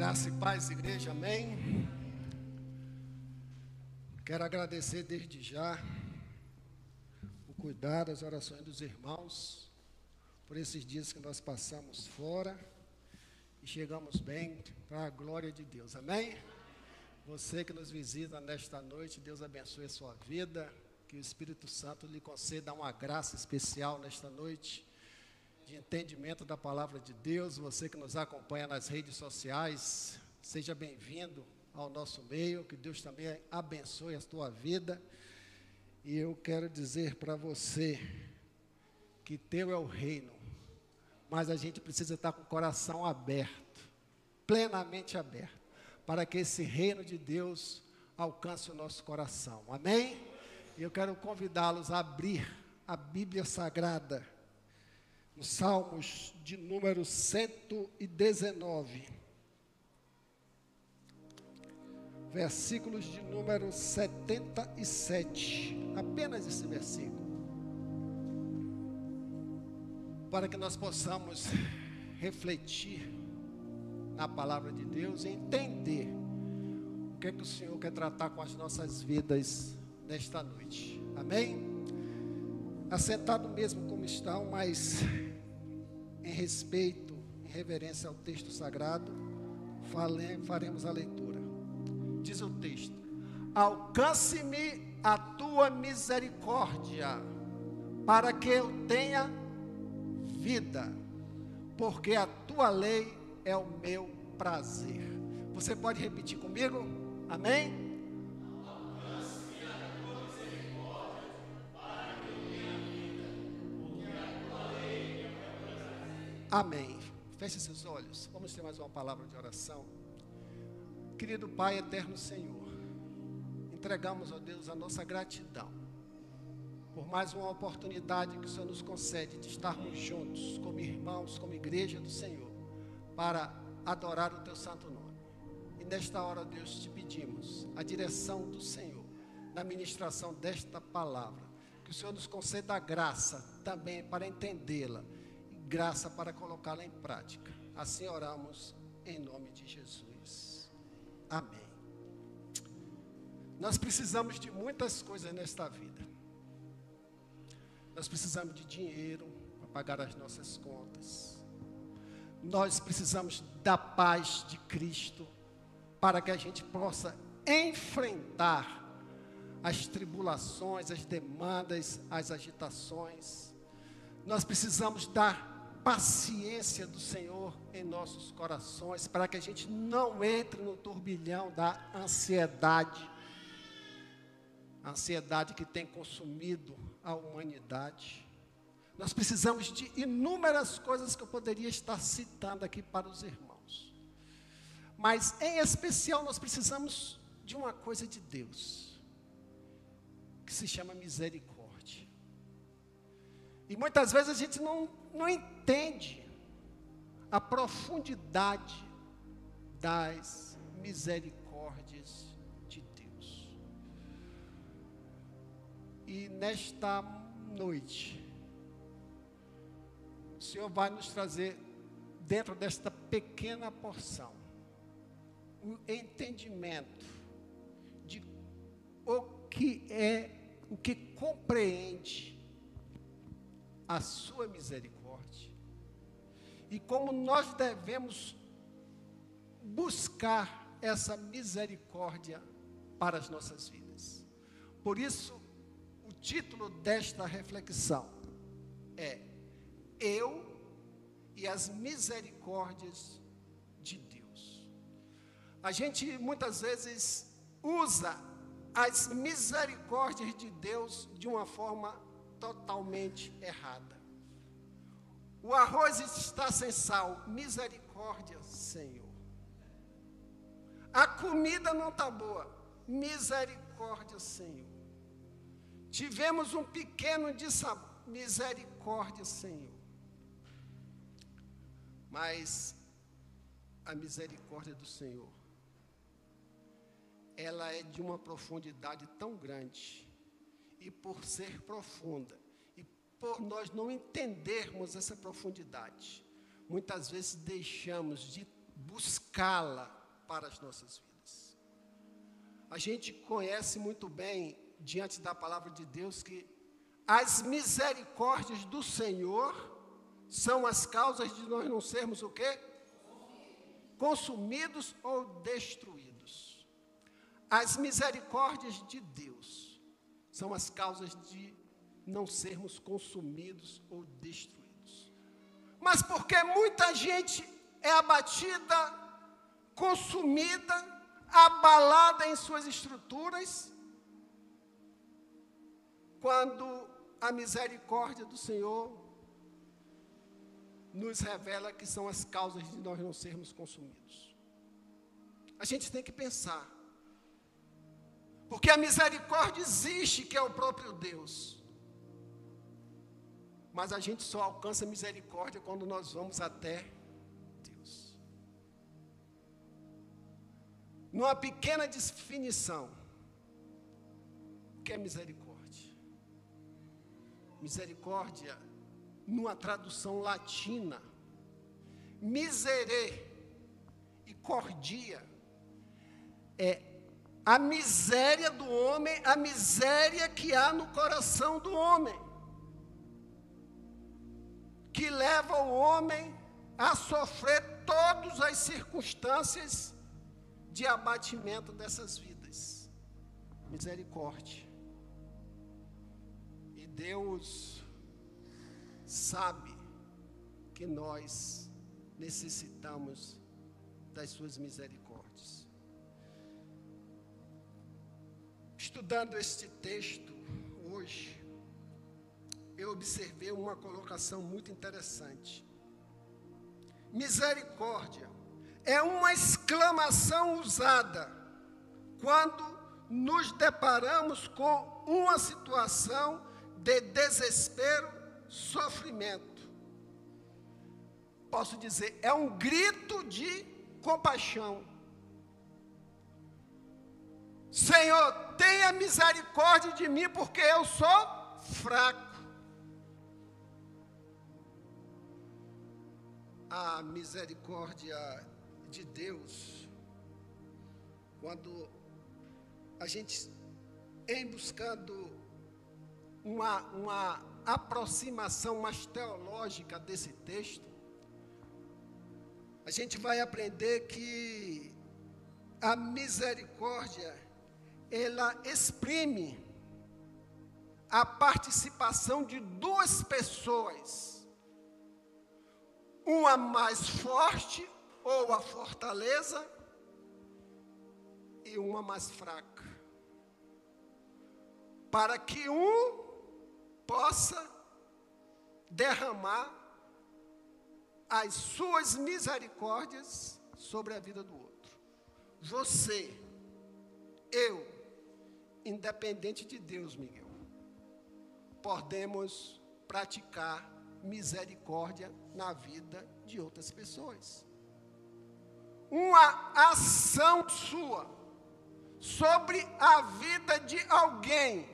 Graça e paz, igreja, amém. Quero agradecer desde já o cuidado, as orações dos irmãos, por esses dias que nós passamos fora e chegamos bem para a glória de Deus, amém? Você que nos visita nesta noite, Deus abençoe a sua vida, que o Espírito Santo lhe conceda uma graça especial nesta noite de entendimento da palavra de Deus. Você que nos acompanha nas redes sociais, seja bem-vindo ao nosso meio. Que Deus também abençoe a tua vida. E eu quero dizer para você que teu é o reino, mas a gente precisa estar com o coração aberto, plenamente aberto, para que esse reino de Deus alcance o nosso coração. Amém? Eu quero convidá-los a abrir a Bíblia Sagrada no Salmos de número 119, versículos de número 77, apenas esse versículo, para que nós possamos refletir na palavra de Deus e entender o que é que o Senhor quer tratar com as nossas vidas nesta noite. Amém? Assentado mesmo como estão, mas em respeito, em reverência ao texto sagrado, faremos a leitura. Diz o texto: Alcance-me a tua misericórdia, para que eu tenha vida, porque a tua lei é o meu prazer. Você pode repetir comigo? Amém? Amém. Feche seus olhos. Vamos ter mais uma palavra de oração. Querido Pai, eterno Senhor, entregamos, ó Deus, a nossa gratidão por mais uma oportunidade que o Senhor nos concede de estarmos juntos, como irmãos, como igreja do Senhor, para adorar o Teu santo nome. E nesta hora, Deus, te pedimos a direção do Senhor na ministração desta palavra. Que o Senhor nos conceda a graça também para entendê-la graça para colocá-la em prática. Assim oramos em nome de Jesus. Amém. Nós precisamos de muitas coisas nesta vida. Nós precisamos de dinheiro para pagar as nossas contas. Nós precisamos da paz de Cristo para que a gente possa enfrentar as tribulações, as demandas, as agitações. Nós precisamos dar paciência do Senhor em nossos corações, para que a gente não entre no turbilhão da ansiedade, a ansiedade que tem consumido a humanidade. Nós precisamos de inúmeras coisas que eu poderia estar citando aqui para os irmãos, mas em especial nós precisamos de uma coisa de Deus, que se chama misericórdia. E muitas vezes a gente não, não entende a profundidade das misericórdias de Deus. E nesta noite, o Senhor vai nos trazer, dentro desta pequena porção, o entendimento de o que é, o que compreende a sua misericórdia e como nós devemos buscar essa misericórdia para as nossas vidas. Por isso, o título desta reflexão é Eu e as misericórdias de Deus. A gente muitas vezes usa as misericórdias de Deus de uma forma totalmente errada. O arroz está sem sal, misericórdia, Senhor. A comida não está boa, misericórdia, Senhor. Tivemos um pequeno de sabor, misericórdia, Senhor. Mas a misericórdia do Senhor, ela é de uma profundidade tão grande e por ser profunda, e por nós não entendermos essa profundidade, muitas vezes deixamos de buscá-la para as nossas vidas. A gente conhece muito bem, diante da palavra de Deus, que as misericórdias do Senhor são as causas de nós não sermos o quê? Consumidos ou destruídos. As misericórdias de Deus são as causas de não sermos consumidos ou destruídos. Mas porque muita gente é abatida, consumida, abalada em suas estruturas, quando a misericórdia do Senhor nos revela que são as causas de nós não sermos consumidos. A gente tem que pensar. Porque a misericórdia existe, que é o próprio Deus. Mas a gente só alcança misericórdia quando nós vamos até Deus. Numa pequena definição, o que é misericórdia? Misericórdia, numa tradução latina, miserê e cordia é a miséria do homem, a miséria que há no coração do homem que leva o homem a sofrer todas as circunstâncias de abatimento dessas vidas. Misericórdia. E Deus sabe que nós necessitamos das suas misericórdias. Estudando este texto hoje, eu observei uma colocação muito interessante. Misericórdia é uma exclamação usada quando nos deparamos com uma situação de desespero, sofrimento. Posso dizer, é um grito de compaixão. Senhor, tenha misericórdia de mim, porque eu sou fraco. a misericórdia de Deus, quando a gente, em buscando uma, uma aproximação mais teológica desse texto, a gente vai aprender que a misericórdia, ela exprime a participação de duas pessoas uma mais forte ou a fortaleza e uma mais fraca. Para que um possa derramar as suas misericórdias sobre a vida do outro. Você, eu, independente de Deus, Miguel, podemos praticar misericórdia na vida de outras pessoas. Uma ação sua sobre a vida de alguém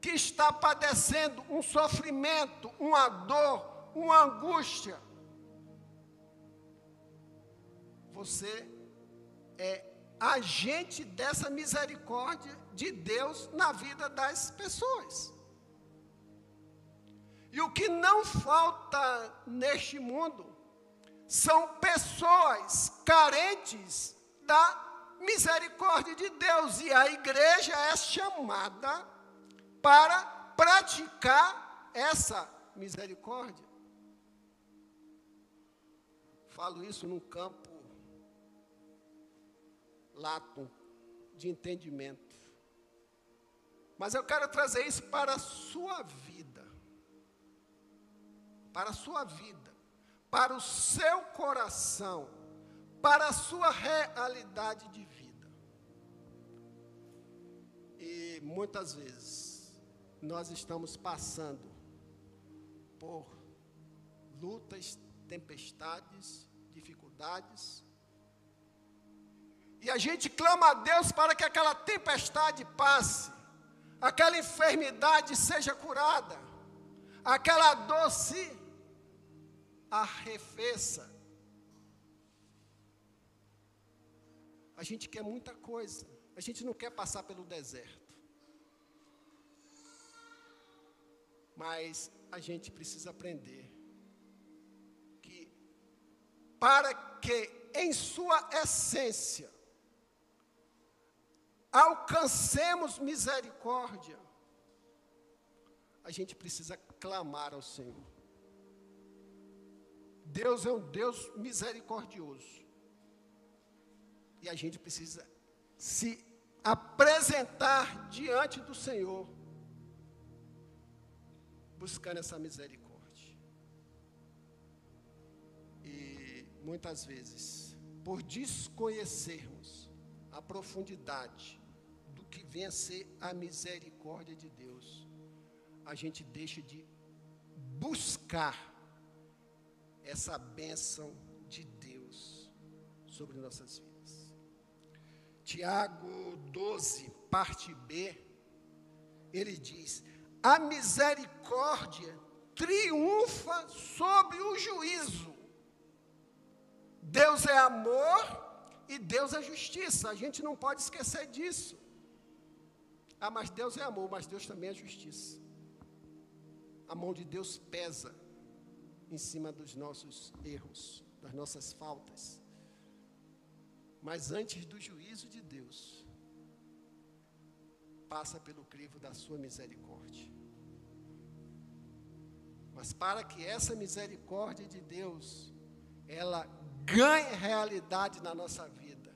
que está padecendo um sofrimento, uma dor, uma angústia. Você é agente dessa misericórdia de Deus na vida das pessoas. E o que não falta neste mundo são pessoas carentes da misericórdia de Deus. E a igreja é chamada para praticar essa misericórdia. Falo isso num campo lato de entendimento. Mas eu quero trazer isso para a sua vida para a sua vida, para o seu coração, para a sua realidade de vida. E muitas vezes nós estamos passando por lutas, tempestades, dificuldades. E a gente clama a Deus para que aquela tempestade passe, aquela enfermidade seja curada, aquela dor se arrefeça. A gente quer muita coisa. A gente não quer passar pelo deserto. Mas a gente precisa aprender que, para que em sua essência alcancemos misericórdia, a gente precisa clamar ao Senhor. Deus é um Deus misericordioso. E a gente precisa se apresentar diante do Senhor, buscando essa misericórdia. E muitas vezes, por desconhecermos a profundidade que ser a misericórdia de Deus, a gente deixa de buscar essa bênção de Deus sobre nossas vidas. Tiago 12, parte B, ele diz: a misericórdia triunfa sobre o juízo. Deus é amor e Deus é justiça. A gente não pode esquecer disso. Ah, mas Deus é amor, mas Deus também é justiça. A mão de Deus pesa em cima dos nossos erros, das nossas faltas. Mas antes do juízo de Deus, passa pelo crivo da sua misericórdia. Mas para que essa misericórdia de Deus, ela ganhe realidade na nossa vida,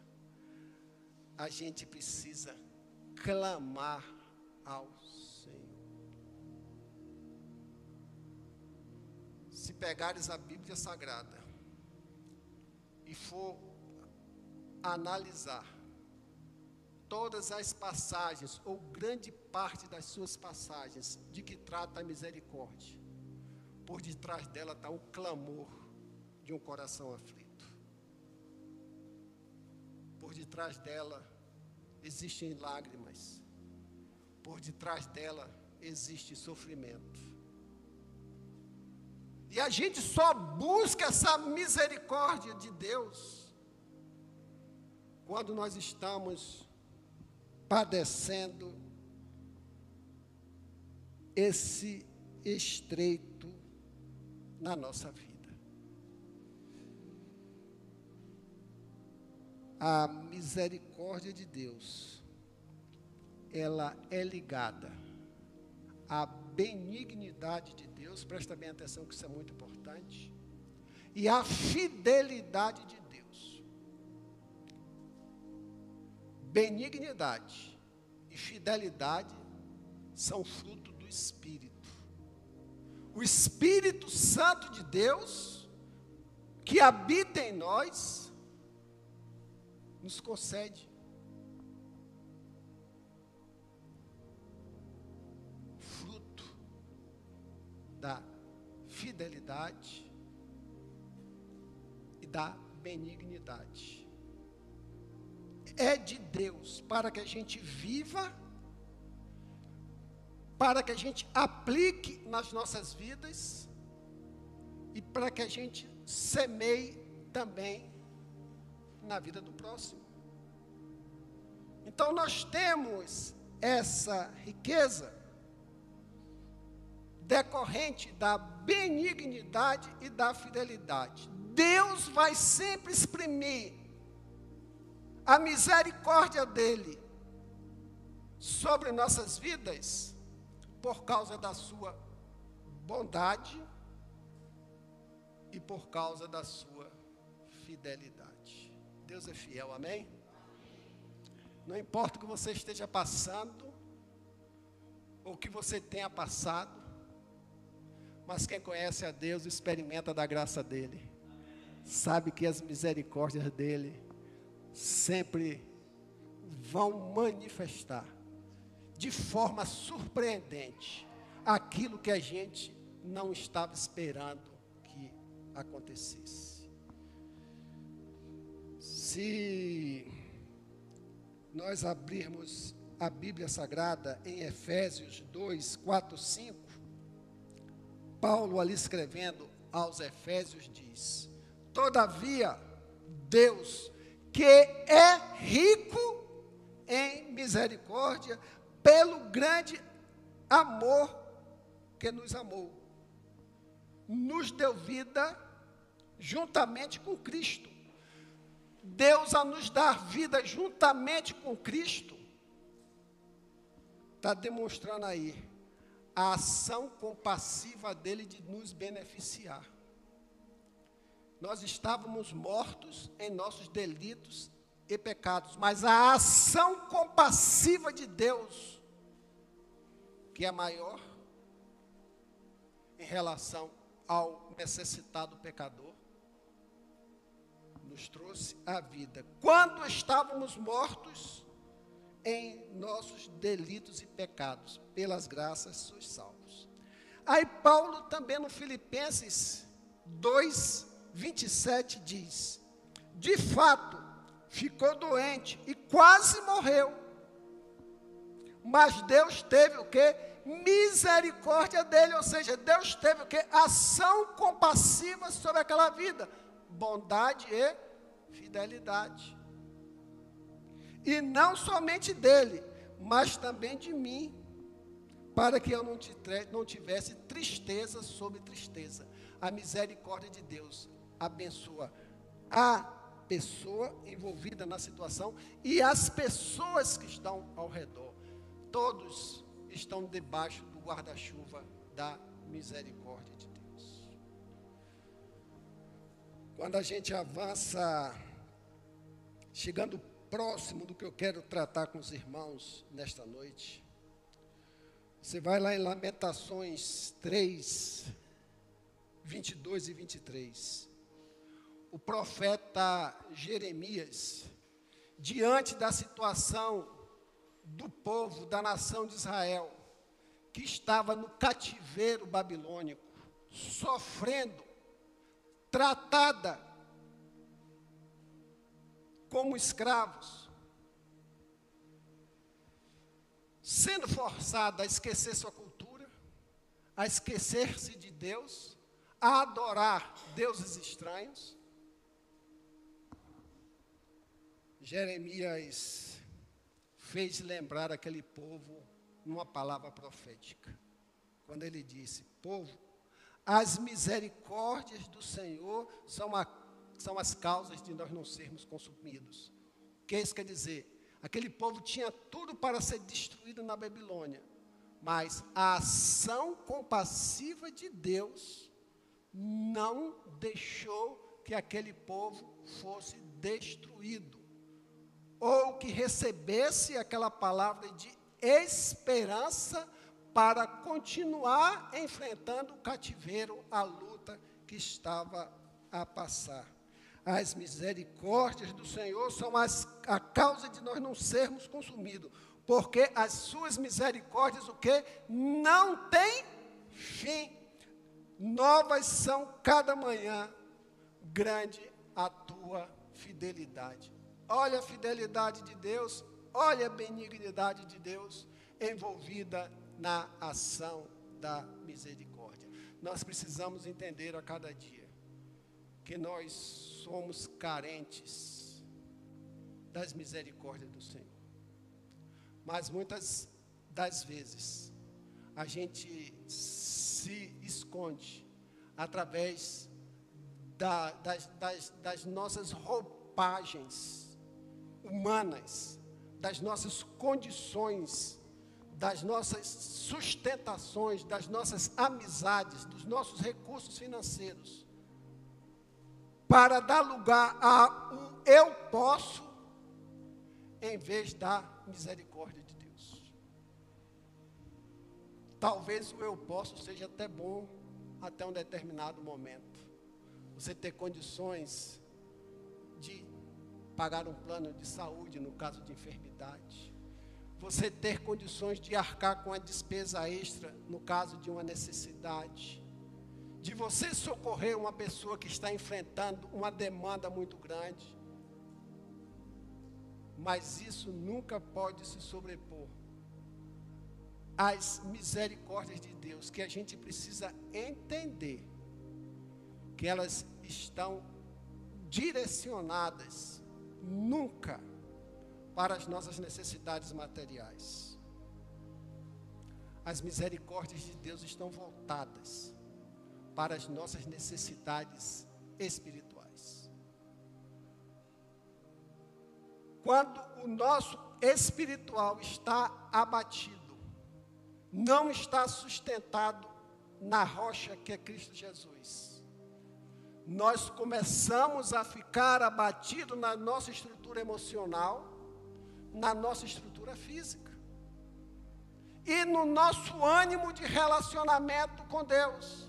a gente precisa clamar ao Senhor. Se pegares a Bíblia Sagrada e for analisar todas as passagens, ou grande parte das suas passagens, de que trata a misericórdia, por detrás dela está um clamor de um coração aflito. Por detrás dela existem lágrimas. Por detrás dela existe sofrimento. E a gente só busca essa misericórdia de Deus quando nós estamos padecendo esse estreito na nossa vida. A misericórdia de Deus, ela é ligada à benignidade de Deus, presta bem atenção que isso é muito importante, e à fidelidade de benignidade e fidelidade são fruto do Espírito. O Espírito Santo de Deus, que habita em nós, nos concede. Fruto da fidelidade e da benignidade. É de Deus para que a gente viva, para que a gente aplique nas nossas vidas e para que a gente semeie também na vida do próximo. Então nós temos essa riqueza decorrente da benignidade e da fidelidade. Deus vai sempre exprimir a misericórdia dele sobre nossas vidas, por causa da sua bondade e por causa da sua fidelidade. Deus é fiel, amém? Não importa o que você esteja passando, ou o que você tenha passado, mas quem conhece a Deus experimenta da graça dele, sabe que as misericórdias dele sempre vão manifestar de forma surpreendente aquilo que a gente não estava esperando que acontecesse. Se nós abrirmos a Bíblia Sagrada em Efésios 2, 4, 5, Paulo ali escrevendo aos Efésios diz: Todavia, Deus que é rico em misericórdia, pelo grande amor que nos amou. Nos deu vida juntamente com Cristo. Deus, a nos dar vida juntamente com Cristo, está demonstrando aí a ação compassiva dele de nos beneficiar. Nós estávamos mortos em nossos delitos e pecados, mas a ação compassiva de Deus, que é maior em relação ao necessitado pecador, nos trouxe a vida. Quando estávamos mortos em nossos delitos e pecados, pelas graças sois salvos. Aí Paulo também no Filipenses 2, 27 diz: De fato, ficou doente e quase morreu. Mas Deus teve o que? Misericórdia dele, ou seja, Deus teve o que? Ação compassiva sobre aquela vida, bondade e fidelidade. E não somente dele, mas também de mim, para que eu não tivesse tristeza sobre tristeza. A misericórdia de Deus abençoa a pessoa envolvida na situação e as pessoas que estão ao redor. Todos estão debaixo do guarda-chuva da misericórdia Quando a gente avança, chegando próximo do que eu quero tratar com os irmãos nesta noite, você vai lá em Lamentações 3, 22 e 23 o profeta Jeremias, diante da situação do povo, da nação de Israel, que estava no cativeiro babilônico, sofrendo, tratada como escravos, sendo forçada a esquecer sua cultura, a esquecer-se de Deus, a adorar deuses estranhos, Jeremias fez lembrar aquele povo numa palavra profética. Quando ele disse: Povo, as misericórdias do Senhor são, a, são as causas de nós não sermos consumidos. O que isso quer dizer? Aquele povo tinha tudo para ser destruído na Babilônia, mas a ação compassiva de Deus não deixou que aquele povo fosse destruído ou que recebesse aquela palavra de esperança para continuar enfrentando o cativeiro, a luta que estava a passar. As misericórdias do Senhor são as, a causa de nós não sermos consumidos, porque as suas misericórdias, o que? Não tem fim. Novas são cada manhã, grande a tua fidelidade. Olha a fidelidade de Deus, olha a benignidade de Deus envolvida na ação da misericórdia. Nós precisamos entender a cada dia que nós somos carentes das misericórdias do Senhor. Mas muitas das vezes a gente se esconde através da, das, das, das nossas roupagens humanas, das nossas condições, das nossas sustentações, das nossas amizades, dos nossos recursos financeiros, para dar lugar a um eu posso, em vez da misericórdia de Deus. Talvez o eu posso seja até bom até um determinado momento. Você ter condições de pagar um plano de saúde no caso de enfermidade. Você ter condições de arcar com a despesa extra no caso de uma necessidade. De você socorrer uma pessoa que está enfrentando uma demanda muito grande. Mas isso nunca pode se sobrepor às misericórdias de Deus, que a gente precisa entender que elas estão direcionadas nunca para as nossas necessidades materiais. As misericórdias de Deus estão voltadas para as nossas necessidades espirituais. Quando o nosso espiritual está abatido, não está sustentado na rocha que é Cristo Jesus. Nós começamos a ficar abatido na nossa estrutura emocional, na nossa estrutura física e no nosso ânimo de relacionamento com Deus.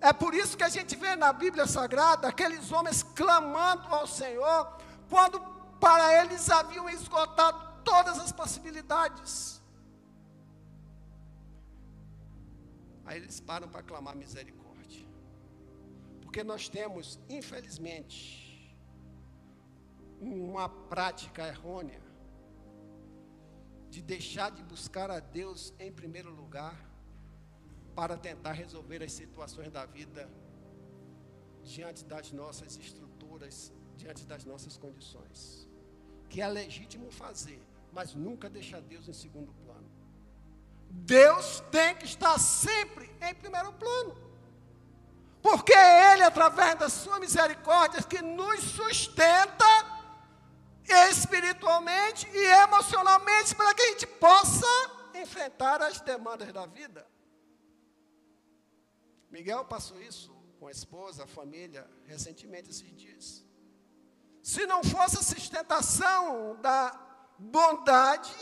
É por isso que a gente vê na Bíblia Sagrada aqueles homens clamando ao Senhor, quando para eles haviam esgotado todas as possibilidades. Aí eles param para clamar misericórdia. Porque nós temos, infelizmente, uma prática errônea de deixar de buscar a Deus em primeiro lugar para tentar resolver as situações da vida diante das nossas estruturas, diante das nossas condições. Que é legítimo fazer, mas nunca deixar Deus em segundo plano. Deus tem que estar sempre em primeiro plano. Porque é Ele, através da Sua misericórdia, que nos sustenta espiritualmente e emocionalmente para que a gente possa enfrentar as demandas da vida. Miguel passou isso com a esposa, a família, recentemente esses dias. Se não fosse a sustentação da bondade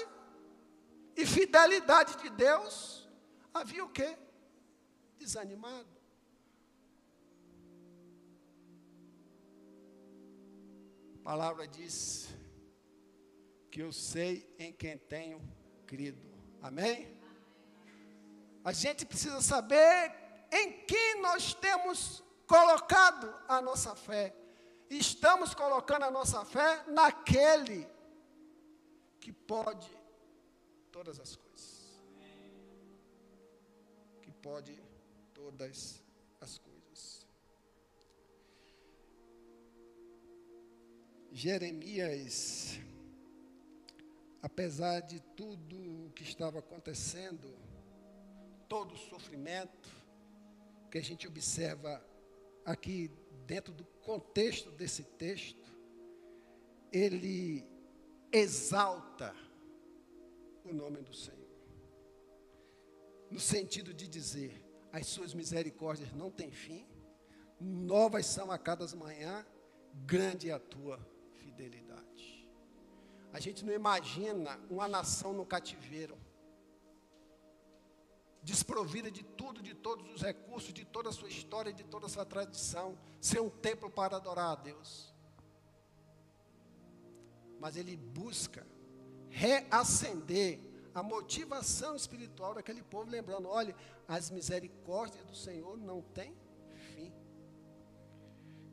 e fidelidade de Deus, havia o quê? Desanimado. A palavra diz que eu sei em quem tenho crido. Amém? A gente precisa saber em quem nós temos colocado a nossa fé. Estamos colocando a nossa fé naquele que pode todas as coisas. Que pode todas as coisas. Jeremias, apesar de tudo o que estava acontecendo, todo o sofrimento que a gente observa aqui dentro do contexto desse texto, ele exalta o nome do Senhor. No sentido de dizer, as suas misericórdias não têm fim, novas são a cada manhã, grande é a tua fidelidade. A gente não imagina uma nação no cativeiro, desprovida de tudo, de todos os recursos, de toda a sua história, de toda a sua tradição, ser um templo para adorar a Deus. Mas ele busca reacender a motivação espiritual daquele povo, lembrando: olha, as misericórdias do Senhor não têm fim,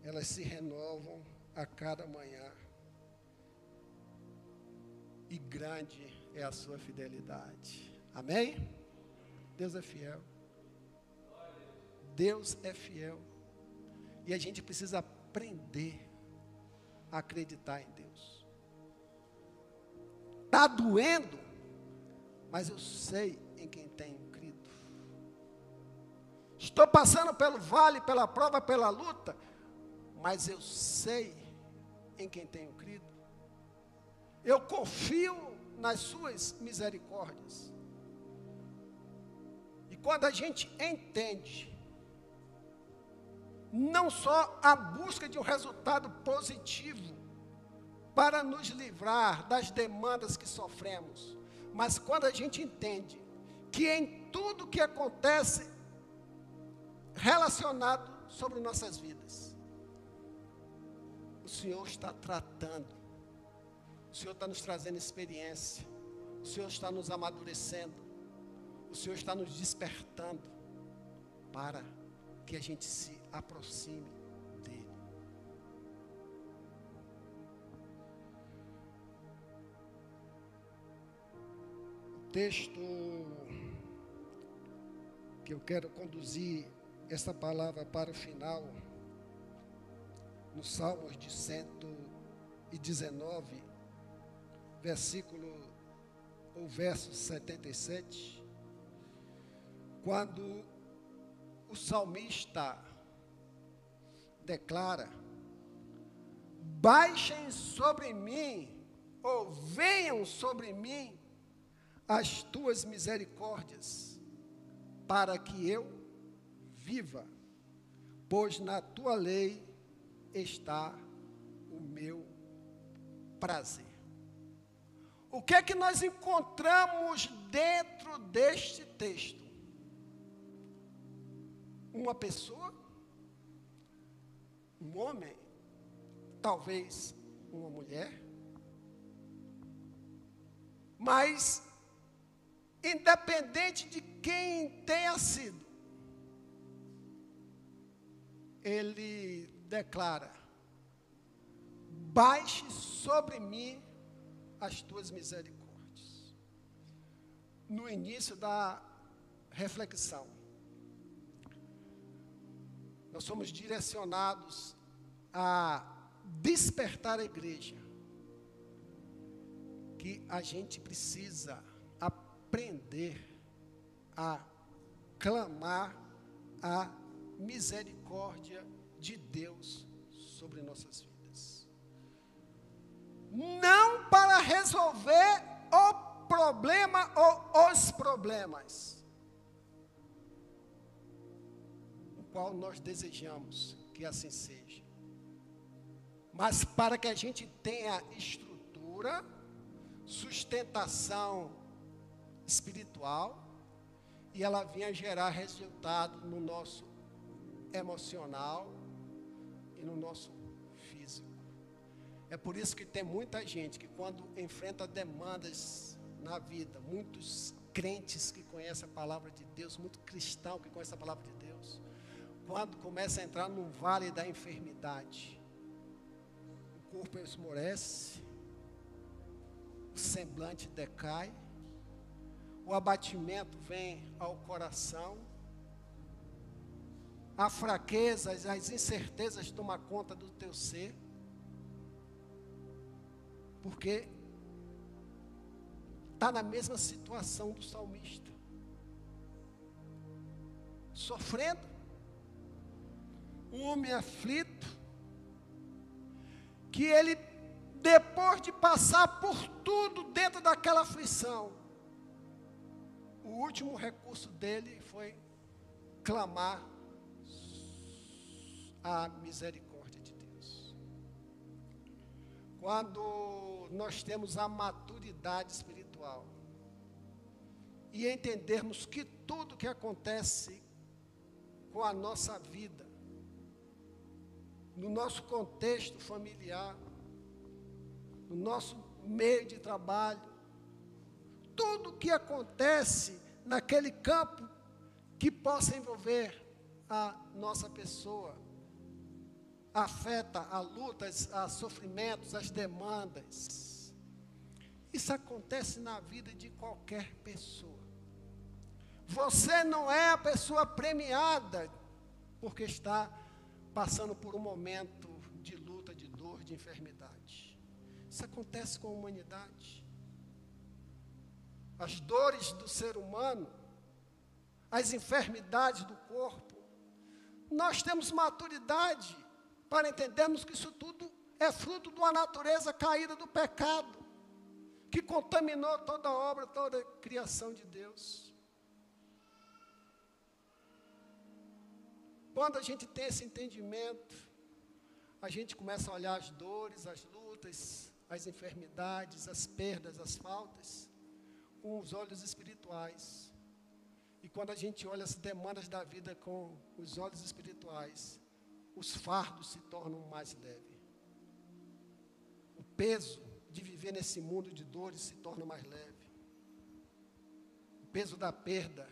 elas se renovam a cada manhã, e grande é a sua fidelidade. Amém? Deus é fiel. Deus é fiel. E a gente precisa aprender a acreditar em Deus. Está doendo, mas eu sei em quem tenho crido. Estou passando pelo vale, pela prova, pela luta, mas eu sei em quem tenho crido. Eu confio nas suas misericórdias. E quando a gente entende, não só a busca de um resultado positivo, para nos livrar das demandas que sofremos. Mas quando a gente entende que em tudo que acontece relacionado sobre nossas vidas, o Senhor está tratando, o Senhor está nos trazendo experiência, o Senhor está nos amadurecendo, o Senhor está nos despertando para que a gente se aproxime texto que eu quero conduzir essa palavra para o final no Salmos de 119, versículo ou verso 77, quando o salmista declara: Baixem sobre mim, ou venham sobre mim, as tuas misericórdias, para que eu viva, pois na tua lei está o meu prazer. O que é que nós encontramos dentro deste texto? Uma pessoa, um homem, talvez uma mulher, mas independente de quem tenha sido, ele declara: baixe sobre mim as tuas misericórdias. No início da reflexão, nós somos direcionados a despertar a igreja que a gente precisa aprender a clamar a misericórdia de Deus sobre nossas vidas. Não para resolver o problema ou os problemas, o qual nós desejamos que assim seja, mas para que a gente tenha estrutura, sustentação espiritual e ela vinha gerar resultado no nosso emocional e no nosso físico. É por isso que tem muita gente que quando enfrenta demandas na vida, muitos crentes que conhecem a palavra de Deus, muito cristão que conhece a palavra de Deus, quando começa a entrar no vale da enfermidade, o corpo esmorece, o semblante decai, o abatimento vem ao coração, a fraqueza, as incertezas tomam conta do teu ser, porque está na mesma situação do salmista, sofrendo, um homem aflito, que ele, depois de passar por tudo dentro daquela aflição, o último recurso dele foi clamar a misericórdia. Quando nós temos a maturidade espiritual e entendermos que tudo que acontece com a nossa vida, no nosso contexto familiar, no nosso meio de trabalho, tudo que acontece naquele campo que possa envolver a nossa pessoa, afeta a lutas, a sofrimentos, as demandas. Isso acontece na vida de qualquer pessoa. Você não é a pessoa premiada porque está passando por um momento de luta, de dor, de enfermidade. Isso acontece com a humanidade as dores do ser humano, as enfermidades do corpo, nós temos maturidade para entendermos que isso tudo é fruto de uma natureza caída do pecado, que contaminou toda a obra, toda a criação de Deus. Quando a gente tem esse entendimento, a gente começa a olhar as dores, as lutas, as enfermidades, as perdas, as faltas, com os olhos espirituais. E quando a gente olha as demandas da vida com os olhos espirituais, os fardos se tornam mais leves. O peso de viver nesse mundo de dores se torna mais leve. O peso da perda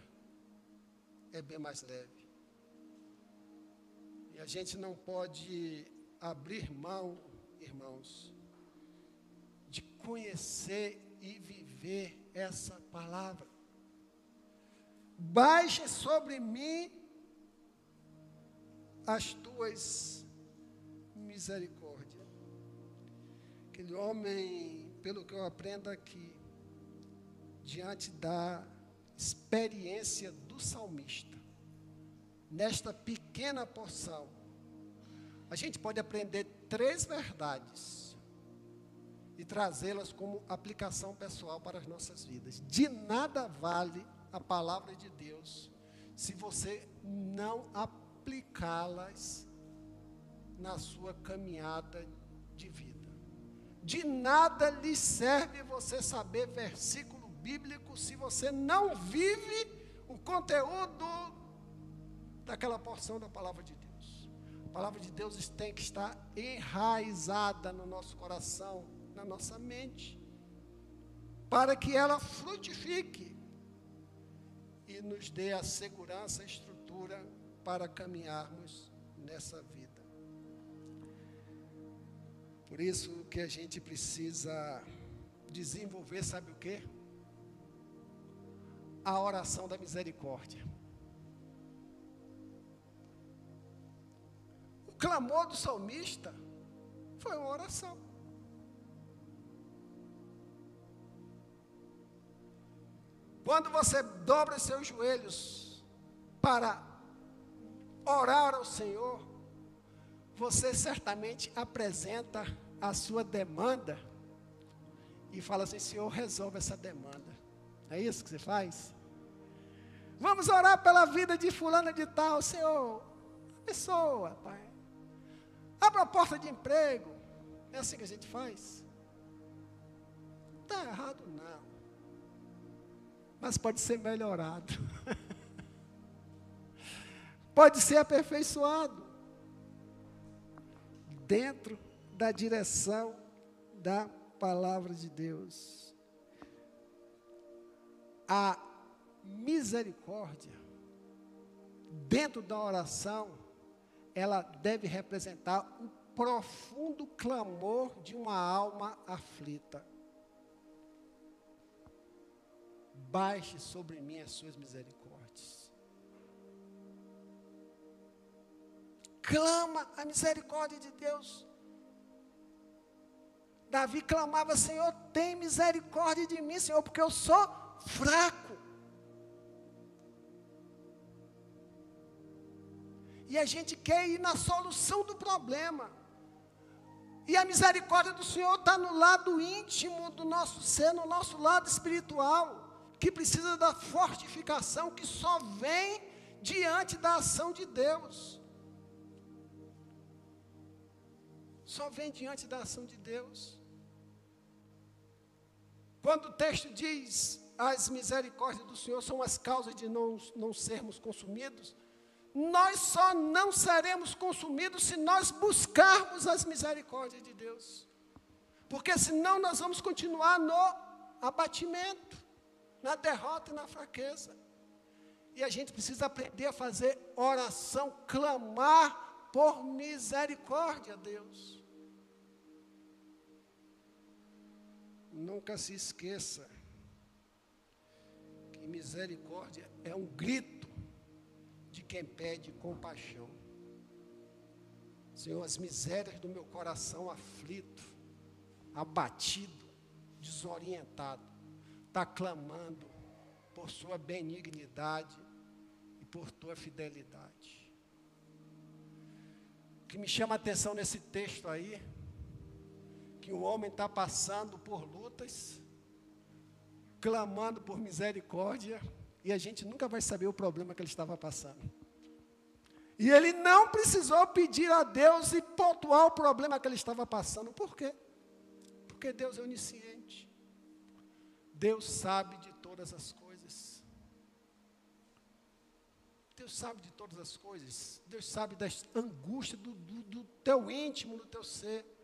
é bem mais leve. E a gente não pode abrir mão, irmãos, de conhecer e viver essa palavra. Baixe sobre mim as tuas misericórdia. Aquele homem, pelo que eu aprendo aqui, diante da experiência do salmista, nesta pequena porção, a gente pode aprender três verdades e trazê-las como aplicação pessoal para as nossas vidas. De nada vale a palavra de Deus se você não aplicá-las na sua caminhada de vida. De nada lhe serve você saber versículo bíblico se você não vive o conteúdo daquela porção da palavra de Deus. A palavra de Deus tem que estar enraizada no nosso coração, na nossa mente, para que ela frutifique e nos dê a segurança, a estrutura para caminharmos nessa vida. Por isso que a gente precisa desenvolver, sabe o quê? A oração da misericórdia. O clamor do salmista foi uma oração. Quando você dobra os seus joelhos para orar ao Senhor, você certamente apresenta a sua demanda e fala assim: Senhor, resolve essa demanda. É isso que você faz? Vamos orar pela vida de fulano de tal, Senhor. Pessoa, Pai. Abra a porta de emprego. É assim que a gente faz? Está errado, não. Mas pode ser melhorado. pode ser aperfeiçoado dentro da direção da palavra de Deus. A misericórdia, dentro da oração, ela deve representar o profundo clamor de uma alma aflita. Baixe sobre mim as suas misericórdias. Clama a misericórdia de Deus. Davi clamava: Senhor, tem misericórdia de mim, Senhor, porque eu sou fraco. E a gente quer ir na solução do problema. E a misericórdia do Senhor está no lado íntimo do nosso ser, no nosso lado espiritual, que precisa da fortificação que só vem diante da ação de Deus. Só vem diante da ação de Deus. Quando o texto diz as misericórdias do Senhor são as causas de não, não sermos consumidos, nós só não seremos consumidos se nós buscarmos as misericórdias de Deus. Porque senão nós vamos continuar no abatimento, na derrota e na fraqueza. E a gente precisa aprender a fazer oração, clamar por misericórdia a Deus. Nunca se esqueça que misericórdia é um grito de quem pede compaixão. Senhor, as misérias do meu coração aflito, abatido, desorientado, está clamando por Sua benignidade e por Tua fidelidade. O que me chama a atenção nesse texto aí que o homem está passando por lutas, clamando por misericórdia, e a gente nunca vai saber o problema que ele estava passando. E ele não precisou pedir a Deus e pontuar o problema que ele estava passando. Por quê? Porque Deus é onisciente. Deus sabe de todas as coisas. Deus sabe de todas as coisas. Deus sabe das angústias do, do, do teu íntimo, do teu ser.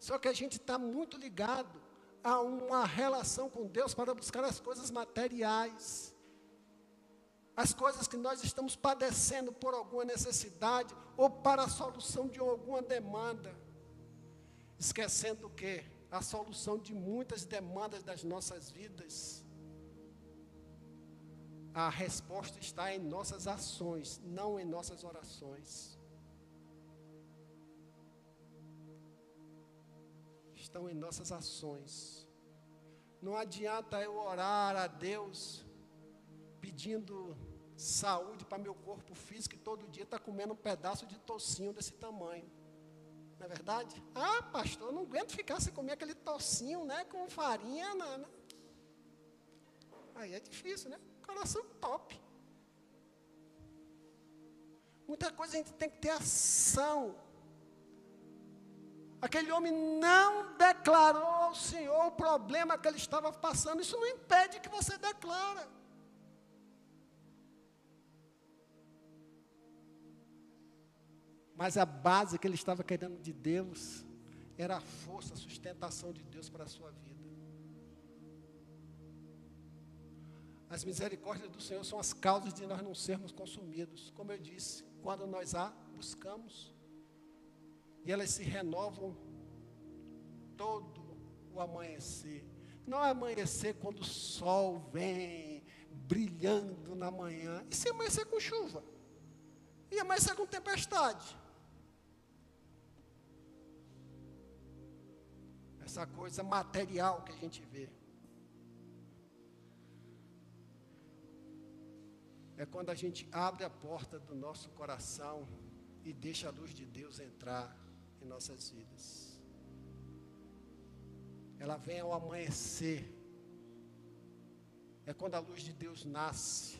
Só que a gente está muito ligado a uma relação com Deus para buscar as coisas materiais. As coisas que nós estamos padecendo por alguma necessidade ou para a solução de alguma demanda. Esquecendo que a solução de muitas demandas das nossas vidas, a resposta está em nossas ações, não em nossas orações. Estão em nossas ações. Não adianta eu orar a Deus pedindo saúde para meu corpo físico e todo dia está comendo um pedaço de tocinho desse tamanho. Não é verdade? Ah, pastor, eu não aguento ficar sem comer aquele tocinho, né? Com farinha, não, né? Aí é difícil, né? Coração top. Muita coisa a gente tem que ter ação. Aquele homem não declarou ao Senhor o problema que ele estava passando. Isso não impede que você declara. Mas a base que ele estava querendo de Deus era a força, a sustentação de Deus para a sua vida. As misericórdias do Senhor são as causas de nós não sermos consumidos. Como eu disse, quando nós a buscamos, e elas se renovam todo o amanhecer. Não é amanhecer quando o sol vem brilhando na manhã, e se amanhecer com chuva, e amanhecer com tempestade. Essa coisa material que a gente vê. É quando a gente abre a porta do nosso coração e deixa a luz de Deus entrar em nossas vidas. Ela vem ao amanhecer. É quando a luz de Deus nasce.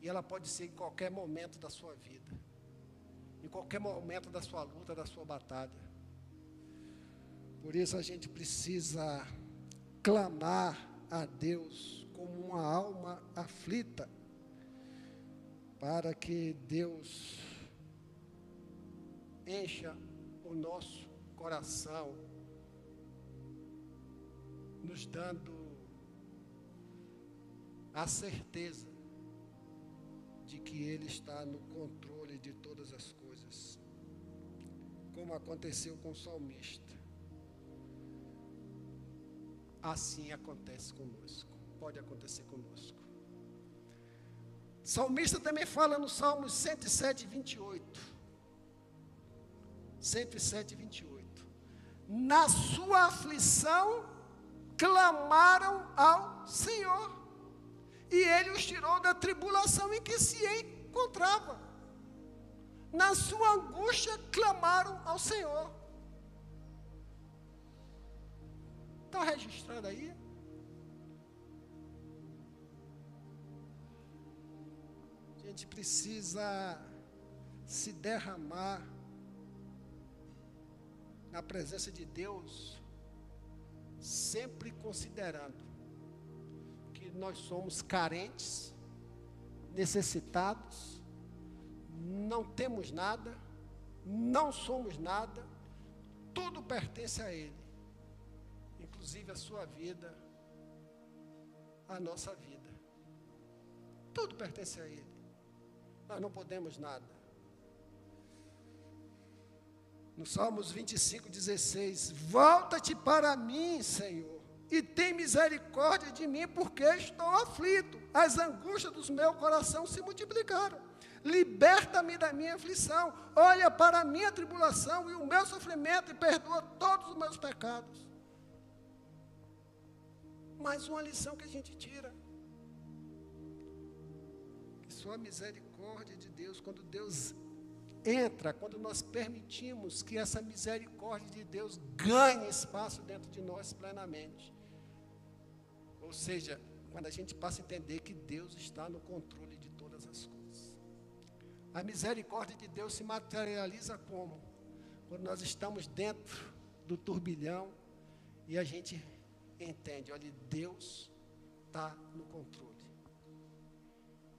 E ela pode ser em qualquer momento da sua vida. Em qualquer momento da sua luta, da sua batalha. Por isso a gente precisa clamar a Deus como uma alma aflita, para que Deus encha o nosso coração, nos dando a certeza de que Ele está no controle de todas as coisas, como aconteceu com o salmista. Assim acontece conosco, pode acontecer conosco. Salmista também fala no Salmo 107, 28. 107, 28. Na sua aflição, clamaram ao Senhor, e ele os tirou da tribulação em que se encontrava. Na sua angústia, clamaram ao Senhor. Está registrado aí? A gente precisa se derramar na presença de Deus, sempre considerando que nós somos carentes, necessitados, não temos nada, não somos nada, tudo pertence a Ele, inclusive a sua vida, a nossa vida. Tudo pertence a Ele. Nós não podemos nada. No Salmos 25, 16: Volta-te para mim, Senhor, e tem misericórdia de mim, porque estou aflito. As angústias do meu coração se multiplicaram. Liberta-me da minha aflição. Olha para a minha tribulação e o meu sofrimento e perdoa todos os meus pecados. Mais uma lição que a gente tira. Que só a misericórdia de Deus, quando Deus entra quando nós permitimos que essa misericórdia de Deus ganhe espaço dentro de nós plenamente. Ou seja, quando a gente passa a entender que Deus está no controle de todas as coisas. A misericórdia de Deus se materializa como? Quando nós estamos dentro do turbilhão e a gente entende, olha, Deus está no controle.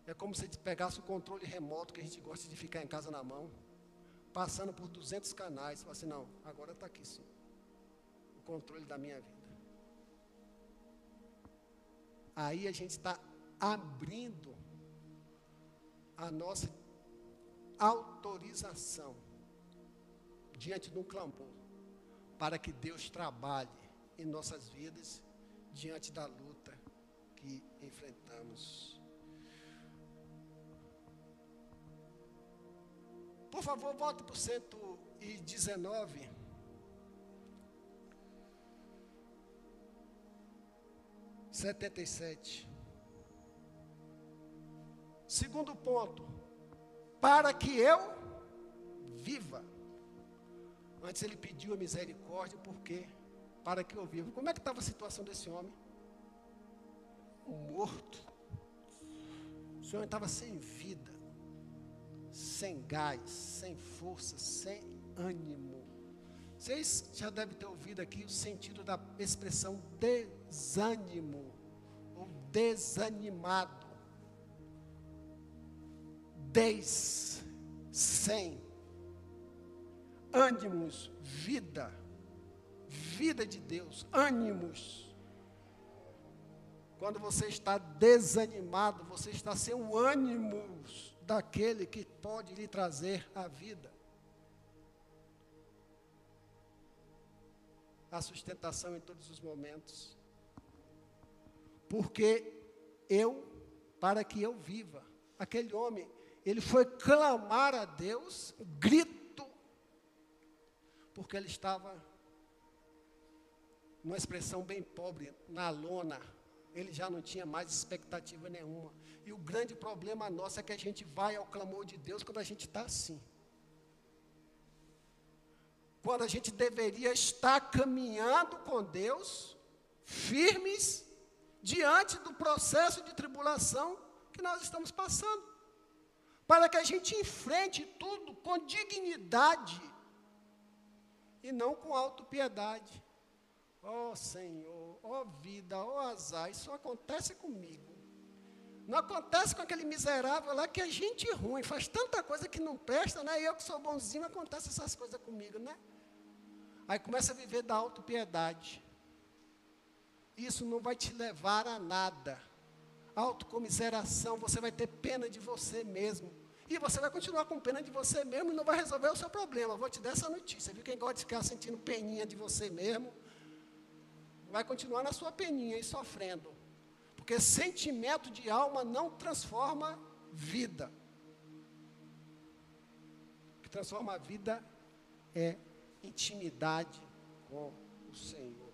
É como se pegasse o controle remoto que a gente gosta de ficar em casa na mão, passando por 200 canais, fala assim, não, agora está aqui sim, o controle da minha vida. Aí a gente está abrindo a nossa autorização diante de um clamor, para que Deus trabalhe em nossas vidas diante da luta que enfrentamos. Por favor, volte para o 119. Setenta e sete. Segundo ponto, para que eu viva. Antes ele pediu a misericórdia, porque para que eu viva. Como é que estava a situação desse homem? Morto. O senhor estava sem vida sem gás, sem força, sem ânimo. Vocês já devem ter ouvido aqui o sentido da expressão desânimo ou desanimado. Des, sem, ânimos, vida, vida de Deus, ânimos. Quando você está desanimado, você está sem o ânimo daquele que pode lhe trazer a vida. A sustentação em todos os momentos. Porque eu, para que eu viva, aquele homem, ele foi clamar a Deus, grito, porque ele estava, numa expressão bem pobre, na lona, ele já não tinha mais expectativa nenhuma. E o grande problema nosso é que a gente vai ao clamor de Deus quando a gente está assim. Quando a gente deveria estar caminhando com Deus, firmes, diante do processo de tribulação que nós estamos passando. Para que a gente enfrente tudo com dignidade e não com autopiedade. Oh, Senhor, ó oh, vida, ó oh, azar, isso acontece comigo. Não acontece com aquele miserável lá que é gente ruim, faz tanta coisa que não presta, né? E eu que sou bonzinho, acontece essas coisas comigo, né? Aí começa a viver da autopiedade. Isso não vai te levar a nada. Autocomiseração, você vai ter pena de você mesmo. E você vai continuar com pena de você mesmo e não vai resolver o seu problema. Vou te dar essa notícia. Viu quem gosta de ficar sentindo peninha de você mesmo? Vai continuar na sua peninha e sofrendo. Porque sentimento de alma não transforma vida. O que transforma a vida é intimidade com o Senhor.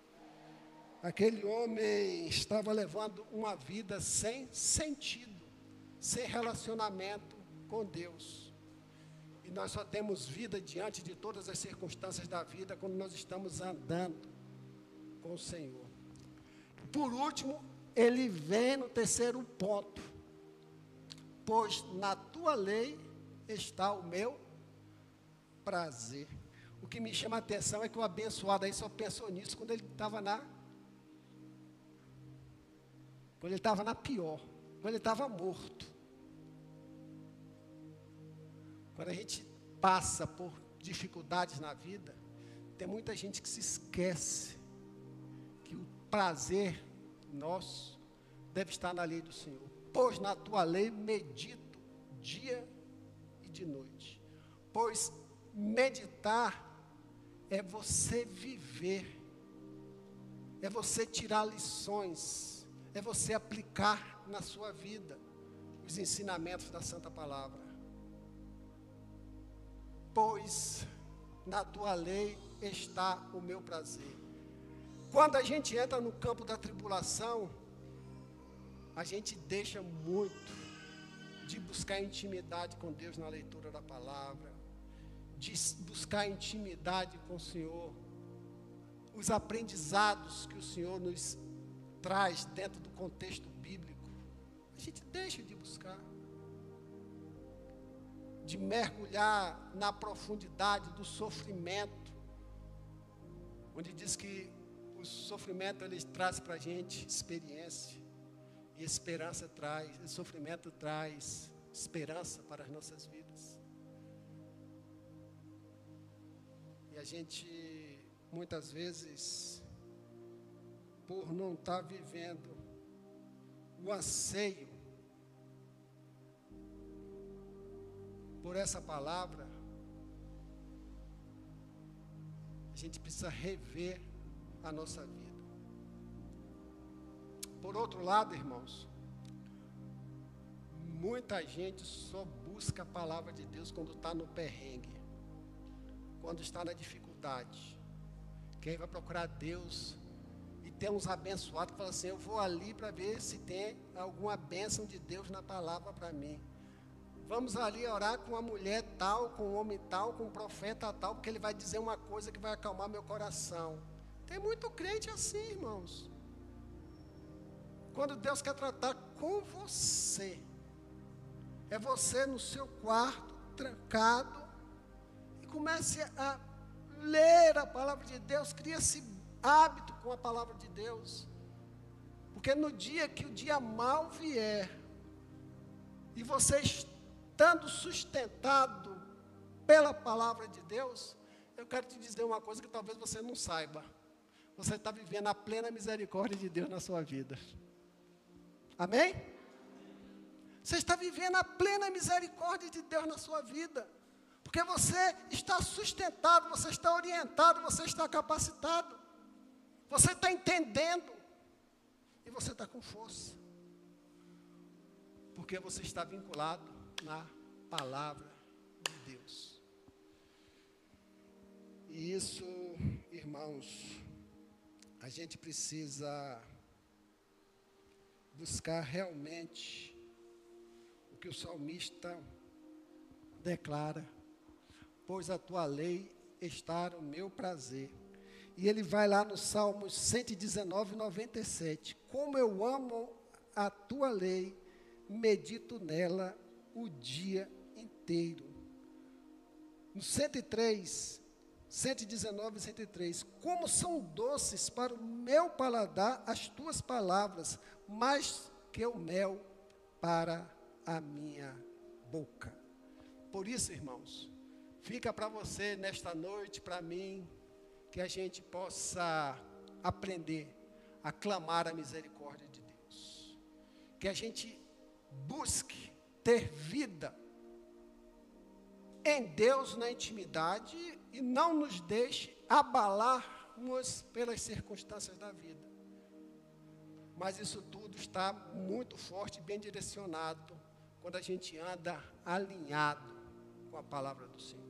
Aquele homem estava levando uma vida sem sentido, sem relacionamento com Deus. E nós só temos vida diante de todas as circunstâncias da vida quando nós estamos andando com o Senhor. Por último, ele vem no terceiro ponto. Pois na tua lei está o meu prazer. O que me chama a atenção é que o abençoado aí só pensou nisso quando ele estava na. Quando ele estava na pior. Quando ele estava morto. Quando a gente passa por dificuldades na vida, tem muita gente que se esquece prazer nosso deve estar na lei do Senhor. Pois na tua lei medito dia e de noite. Pois meditar é você viver, é você tirar lições, é você aplicar na sua vida os ensinamentos da Santa Palavra. Pois na tua lei está o meu prazer. Quando a gente entra no campo da tribulação, a gente deixa muito de buscar intimidade com Deus na leitura da palavra, de buscar intimidade com o Senhor, os aprendizados que o Senhor nos traz dentro do contexto bíblico, a gente deixa de buscar, de mergulhar na profundidade do sofrimento, onde diz que sofrimento ele traz para a gente experiência. E esperança traz, o sofrimento traz esperança para as nossas vidas. E a gente, muitas vezes, por não estar tá vivendo o anseio por essa palavra, a gente precisa rever a nossa vida. Por outro lado, irmãos, muita gente só busca a palavra de Deus quando está no perrengue, quando está na dificuldade. Quem vai procurar Deus E tem uns abençoados que falam assim: eu vou ali para ver se tem alguma bênção de Deus na palavra para mim. Vamos ali orar com uma mulher tal, com um homem tal, com um profeta tal, porque ele vai dizer uma coisa que vai acalmar meu coração. Tem muito crente assim, irmãos. Quando Deus quer tratar com você, é você no seu quarto, trancado, e comece a ler a palavra de Deus, cria esse hábito com a palavra de Deus. Porque no dia que o dia mal vier, e você estando sustentado pela palavra de Deus, eu quero te dizer uma coisa que talvez você não saiba. Você está vivendo a plena misericórdia de Deus na sua vida. Amém? Você está vivendo a plena misericórdia de Deus na sua vida. Porque você está sustentado, você está orientado, você está capacitado. Você está entendendo. E você está com força. Porque você está vinculado na palavra de Deus. E isso, irmãos, a gente precisa buscar realmente o que o salmista declara, pois a tua lei está no meu prazer. E ele vai lá no Salmos 119, 97. Como eu amo a tua lei, medito nela o dia inteiro. No 103, 119 e 103. Como são doces para o meu paladar as tuas palavras, mais que o mel para a minha boca. Por isso, irmãos, fica para você nesta noite, para mim, que a gente possa aprender a clamar a misericórdia de Deus. Que a gente busque ter vida em Deus na intimidade e não nos deixe abalarmos pelas circunstâncias da vida. Mas isso tudo está muito forte bem direcionado quando a gente anda alinhado com a palavra do Senhor.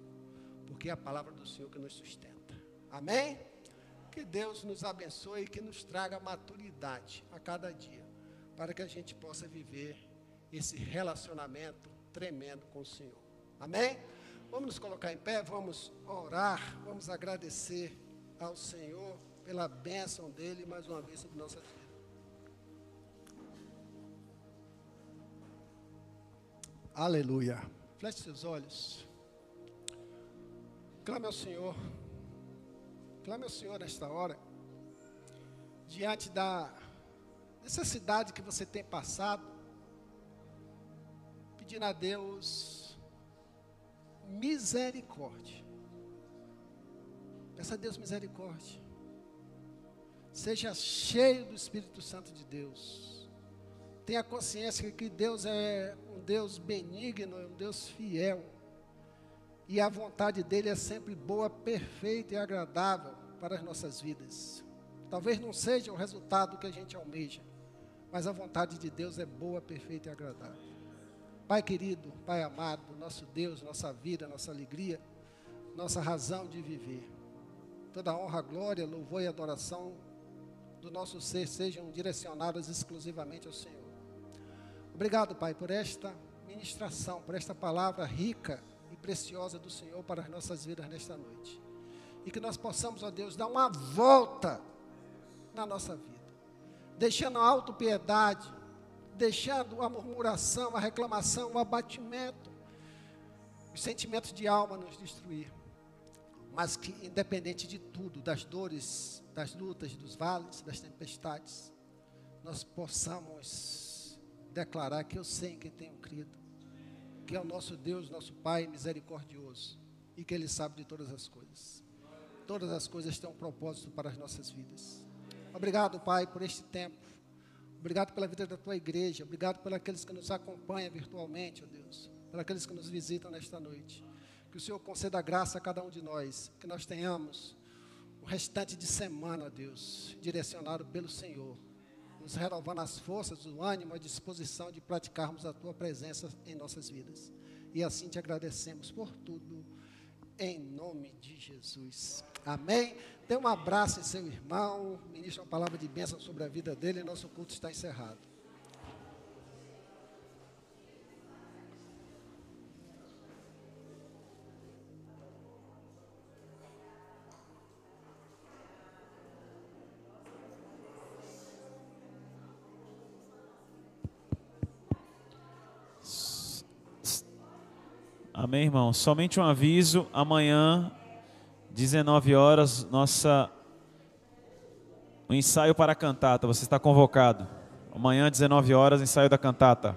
Porque é a palavra do Senhor que nos sustenta. Amém? Que Deus nos abençoe e que nos traga maturidade a cada dia, para que a gente possa viver esse relacionamento tremendo com o Senhor. Amém? Vamos nos colocar em pé, vamos orar, vamos agradecer ao Senhor pela bênção dele mais uma vez sobre nossa vida. Aleluia. Feche seus olhos. Clame ao Senhor. Clame ao Senhor nesta hora. Diante da necessidade que você tem passado. Pedindo a Deus misericórdia. Peça a Deus misericórdia. Seja cheio do Espírito Santo de Deus. Tenha consciência que Deus é um Deus benigno, um Deus fiel. E a vontade dele é sempre boa, perfeita e agradável para as nossas vidas. Talvez não seja o resultado que a gente almeja, mas a vontade de Deus é boa, perfeita e agradável. Pai querido, Pai amado, nosso Deus, nossa vida, nossa alegria, nossa razão de viver. Toda honra, glória, louvor e adoração do nosso ser sejam direcionadas exclusivamente ao Senhor. Obrigado, Pai, por esta ministração, por esta palavra rica e preciosa do Senhor para as nossas vidas nesta noite. E que nós possamos, ó Deus, dar uma volta na nossa vida, deixando a autopiedade, deixando a murmuração, a reclamação, o abatimento, os sentimentos de alma nos destruir. Mas que, independente de tudo, das dores, das lutas, dos vales, das tempestades, nós possamos declarar que eu sei em quem tenho crido, que é o nosso Deus, nosso Pai misericordioso e que Ele sabe de todas as coisas. Todas as coisas têm um propósito para as nossas vidas. Obrigado, Pai, por este tempo. Obrigado pela vida da tua igreja. Obrigado pelos aqueles que nos acompanham virtualmente, ó Deus. Pelos aqueles que nos visitam nesta noite. Que o Senhor conceda graça a cada um de nós. Que nós tenhamos o restante de semana, ó Deus, direcionado pelo Senhor nos renovando as forças, o ânimo, a disposição de praticarmos a tua presença em nossas vidas. E assim te agradecemos por tudo, em nome de Jesus. Amém? Dê um abraço em seu irmão, ministra uma palavra de bênção sobre a vida dele nosso culto está encerrado. Amém, irmão? Somente um aviso: amanhã, 19 horas, nossa o ensaio para a cantata. Você está convocado. Amanhã, 19 horas, ensaio da cantata.